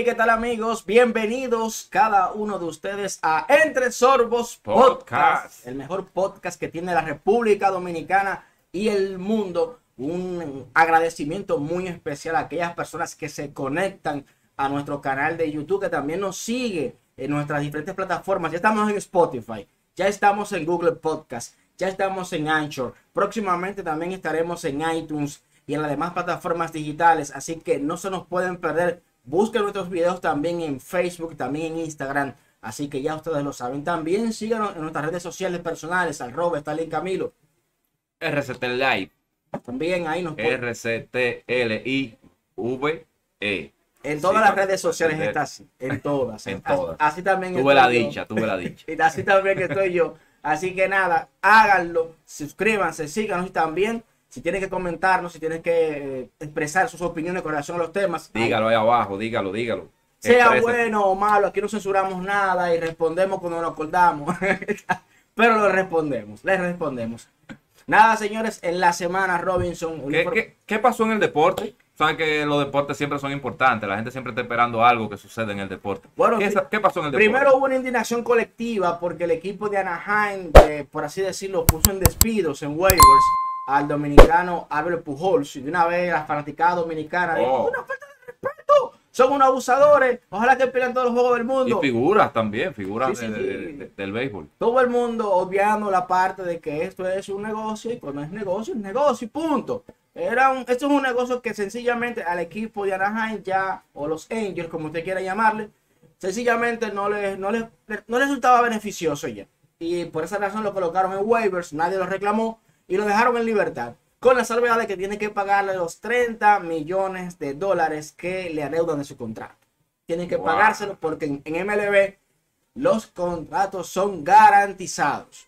Hey, ¿qué tal amigos? Bienvenidos cada uno de ustedes a Entre Sorbos Podcast, Podcast. el mejor podcast que tiene la República Dominicana y el mundo. Un agradecimiento muy especial a aquellas personas que se conectan a nuestro canal de YouTube, que también nos sigue en nuestras diferentes plataformas. Ya estamos en Spotify, ya estamos en Google Podcast, ya estamos en Anchor. Próximamente también estaremos en iTunes y en las demás plataformas digitales, así que no se nos pueden perder. Busquen nuestros videos también en Facebook, también en Instagram, así que ya ustedes lo saben. También síganos en nuestras redes sociales personales, al Robert, Stalin Camilo. RCT Live. También ahí nos R-C-T-L-I-V-E. En todas Sí, las redes sociales está así. En todas. En Así- todas. Así, también Tuve la yo. dicha, tuve la dicha. Y así también que estoy yo. Así que nada, háganlo, suscríbanse, síganos y también si tienen que comentarnos, si tienen que eh, expresar sus opiniones con relación a los temas, Dígalo ahí abajo, dígalo, dígalo. sea bueno o malo, aquí no censuramos nada y respondemos cuando nos acordamos. Pero lo respondemos, les respondemos. Nada, señores, en la semana Robinson. ¿Qué, qué, qué pasó en el deporte? Saben que los deportes siempre son importantes. La gente siempre está esperando algo que suceda en el deporte. Bueno, ¿Qué, pasó en el deporte? Primero hubo una indignación colectiva porque el equipo de Anaheim, por así decirlo, puso en despidos en waivers al dominicano Albert Pujols. Y de una vez la fanaticada dominicana Oh. una falta de respeto, son unos abusadores, ojalá que pierdan todos los juegos del y mundo. figuras también, figuras Sí, sí, de- sí. de- de- del béisbol. Todo el mundo obviando la parte de que esto es un negocio y cuando es negocio, es negocio y punto. Era un, esto es un negocio que sencillamente al equipo de Anaheim ya, o los Angels, como usted quiera llamarle, sencillamente no les, no les, no les resultaba beneficioso ya. Y por esa razón lo colocaron en waivers, nadie lo reclamó y lo dejaron en libertad. Con la salvedad de que tiene que pagarle los 30 millones de dólares que le adeudan de su contrato. Tienen que Wow. pagárselo porque en, en MLB los contratos son garantizados.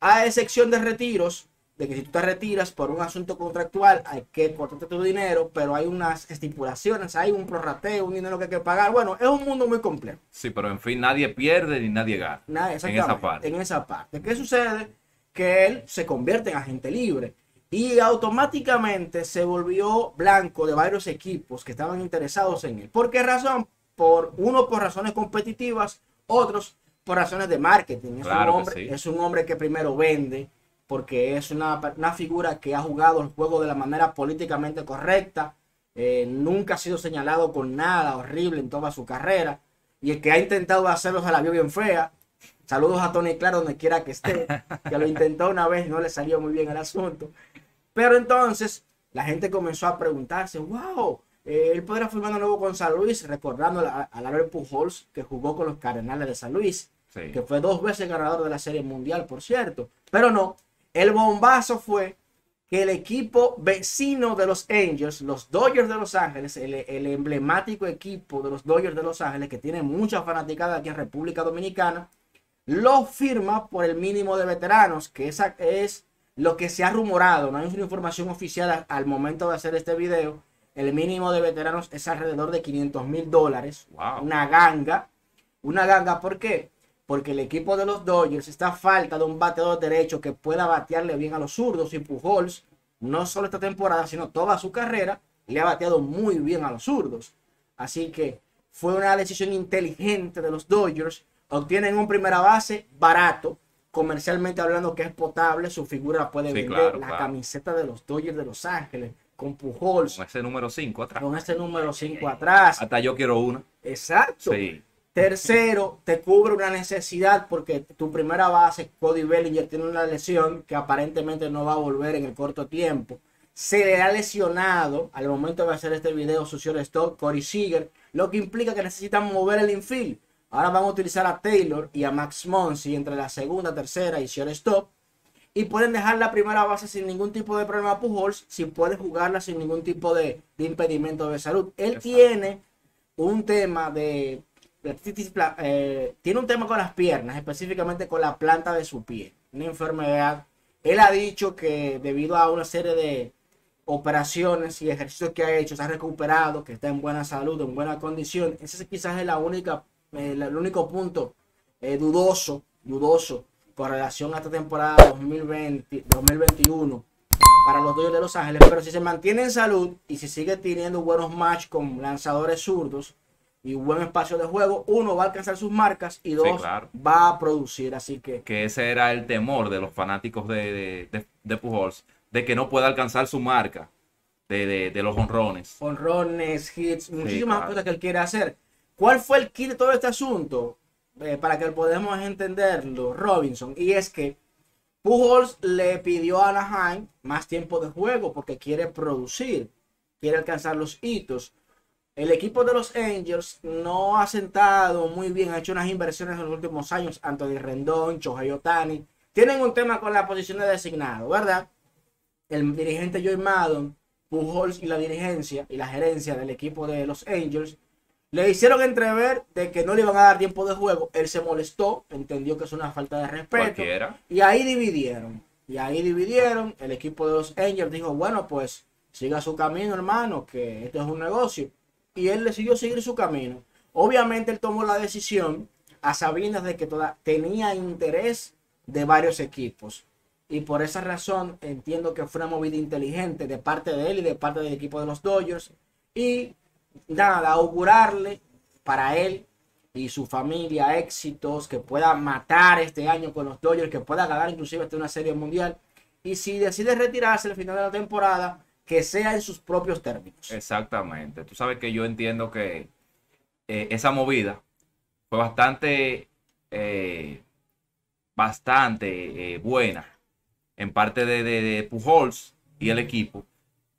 A excepción de retiros, de que si tú te retiras por un asunto contractual, hay que cortarte tu dinero, pero hay unas estipulaciones, hay un prorrateo, un dinero que hay que pagar. Bueno, es un mundo muy complejo. Sí, pero en fin, nadie pierde ni nadie gana. Nada, en esa parte. En esa parte. ¿Qué sucede? Que él se convierte en agente libre y automáticamente se volvió blanco de varios equipos que estaban interesados en él. ¿Por qué razón? Por uno por razones competitivas, otros por razones de marketing. Es, Claro un, hombre, sí. es un hombre que primero vende porque es una, una figura que ha jugado el juego de la manera políticamente correcta. eh, nunca ha sido señalado con nada horrible en toda su carrera. Y el que ha intentado hacerlo se la vio bien fea. Saludos a Tony Claro donde quiera que esté, que lo intentó una vez y no le salió muy bien el asunto. Pero entonces la gente comenzó a preguntarse, wow, eh, él podrá firmar de nuevo con San Luis, recordando a- al Albert Pujols que jugó con los Cardenales de San Luis, Sí. que fue dos veces ganador de la Serie Mundial, por cierto. Pero no, el bombazo fue que el equipo vecino de los Angels, los Dodgers de Los Ángeles, el, el emblemático equipo de los Dodgers de Los Ángeles, que tiene mucha fanaticada aquí en República Dominicana, lo firma por el mínimo de veteranos, que esa es lo que se ha rumorado, no hay una información oficial al momento de hacer este video. El mínimo de veteranos es alrededor de 500 mil dólares, Wow. una ganga. Una ganga, ¿por qué? Porque el equipo de los Dodgers está a falta de un bateador derecho que pueda batearle bien a los zurdos y Pujols, no solo esta temporada, sino toda su carrera, le ha bateado muy bien a los zurdos. Así que fue una decisión inteligente de los Dodgers. Obtienen un primera base barato, comercialmente hablando que es potable, su figura puede Sí, vender claro, la claro. camiseta de los Dodgers de Los Ángeles con Pujols, Con ese número 5 atrás. con este número 5 atrás. Hasta yo quiero una. Exacto. Sí. Tercero, te cubre una necesidad porque tu primera base, Cody Bellinger, tiene una lesión que aparentemente no va a volver en el corto tiempo. Se le ha lesionado al momento de hacer este video su shortstop, Corey Seager, lo que implica que necesitan mover el infield. Ahora van a utilizar a Taylor y a Max Monsi entre la segunda, tercera y shortstop. Y pueden dejar la primera base sin ningún tipo de problema a Pujols, si puede jugarla sin ningún tipo de, de impedimento de salud. Él Exacto. tiene un tema de, eh, tiene un tema con las piernas, específicamente con la planta de su pie, una enfermedad. Él ha dicho que debido a una serie de operaciones y ejercicios que ha hecho, se ha recuperado, que está en buena salud, en buena condición. Ese quizás es la única, eh, el único punto eh, dudoso, dudoso con relación a esta temporada 2020, 2021 para los Dodgers de Los Ángeles, pero si se mantiene en salud y si sigue teniendo buenos match con lanzadores zurdos, y buen espacio de juego, uno va a alcanzar sus marcas y dos claro. va a producir. Así que Que ese era el temor de los fanáticos de, de, de- de Pujols, de que no pueda alcanzar su marca de, de- los honrones. honrones, hits, muchísimas claro. cosas que él quiere hacer. ¿Cuál fue el kit de todo este asunto? Eh, para que podamos entenderlo, Robinson. Y es que Pujols le pidió a Anaheim más tiempo de juego porque quiere producir, quiere alcanzar los hitos. El equipo de los Angels no ha sentado muy bien, ha hecho unas inversiones en los últimos años. Anthony Rendón, Shohei Otani. Tienen un tema con la posición de designado, ¿verdad? El dirigente Joey Maddon, Pujols y la dirigencia y la gerencia del equipo de los Angels le hicieron entrever de que no le iban a dar tiempo de juego. Él se molestó, entendió que es una falta de respeto. Cualquiera. Y ahí dividieron. Y ahí dividieron. El equipo de los Angels dijo, bueno, pues siga su camino, hermano, que esto es un negocio. Y él decidió seguir su camino. Obviamente él tomó la decisión a sabiendas de que toda, tenía interés de varios equipos. Y por esa razón entiendo que fue una movida inteligente de parte de él y de parte del equipo de los Dodgers. Y nada, augurarle para él y su familia éxitos, que pueda matar este año con los Dodgers, que pueda ganar inclusive hasta una serie mundial. Y si decide retirarse al final de la temporada, que sea en sus propios términos. Exactamente. Tú sabes que yo entiendo que eh, esa movida fue bastante, eh, bastante eh, buena en parte de, de- de Pujols y el equipo,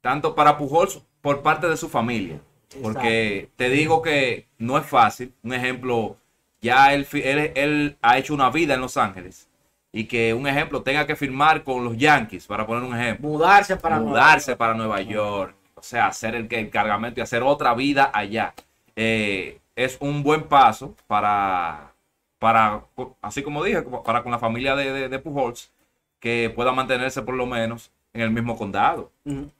tanto para Pujols por parte de su familia, porque te digo que no es fácil. Un ejemplo, ya él, él, él ha hecho una vida en Los Ángeles y que un ejemplo tenga que firmar con los Yankees, para poner un ejemplo Mudarse para Nueva mudarse York. para Nueva York, o sea, hacer el, el cargamento y hacer otra vida allá. Eh, es un buen paso para, para, así como dije, para con la familia de, de, de Pujols, que pueda mantenerse por lo menos en el mismo condado. Ujú.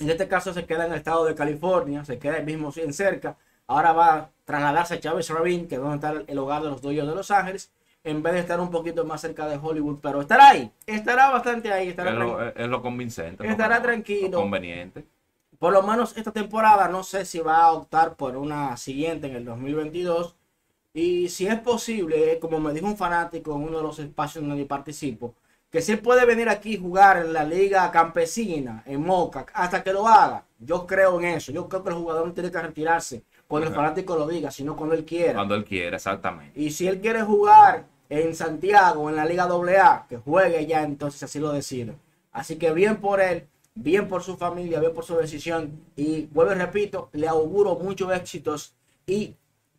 En este caso se queda en el estado de California, se queda el mismo en cerca. Ahora va a trasladarse a Chávez Rabin, que es donde está el hogar de los Dodgers de Los Ángeles, en vez de estar un poquito más cerca de Hollywood. Pero estará ahí, estará bastante ahí, estará Es lo, es lo convincente. Estará lo- tranquilo. lo conveniente. Por lo menos esta temporada no sé si va a optar por una siguiente en el 2022. Y si es posible, como me dijo un fanático en uno de los espacios donde participo, que si él puede venir aquí y jugar en la liga campesina, en Moca, hasta que lo haga. Yo creo en eso. Yo creo que el jugador no tiene que retirarse cuando el fanático lo diga, sino cuando él quiera. Cuando él quiera, exactamente. Y si él quiere jugar en Santiago, en la Liga AA, que juegue ya, entonces así lo decide. Así que bien por él, bien por su familia, bien por su decisión. Y vuelvo y repito, le auguro muchos éxitos y,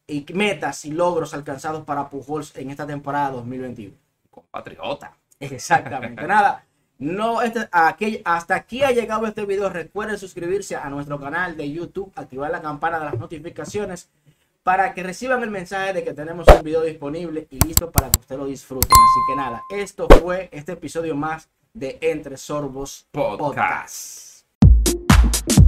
y metas y logros alcanzados para Pujols en esta temporada 2021. Compatriota. Exactamente. Nada. No, este, aquí, hasta aquí ha llegado este video. Recuerden suscribirse a nuestro canal de YouTube, activar la campana de las notificaciones para que reciban el mensaje de que tenemos un video disponible y listo para que usted lo disfruten. Así que nada, esto fue este episodio más de Entre Sorbos Podcast. Podcast.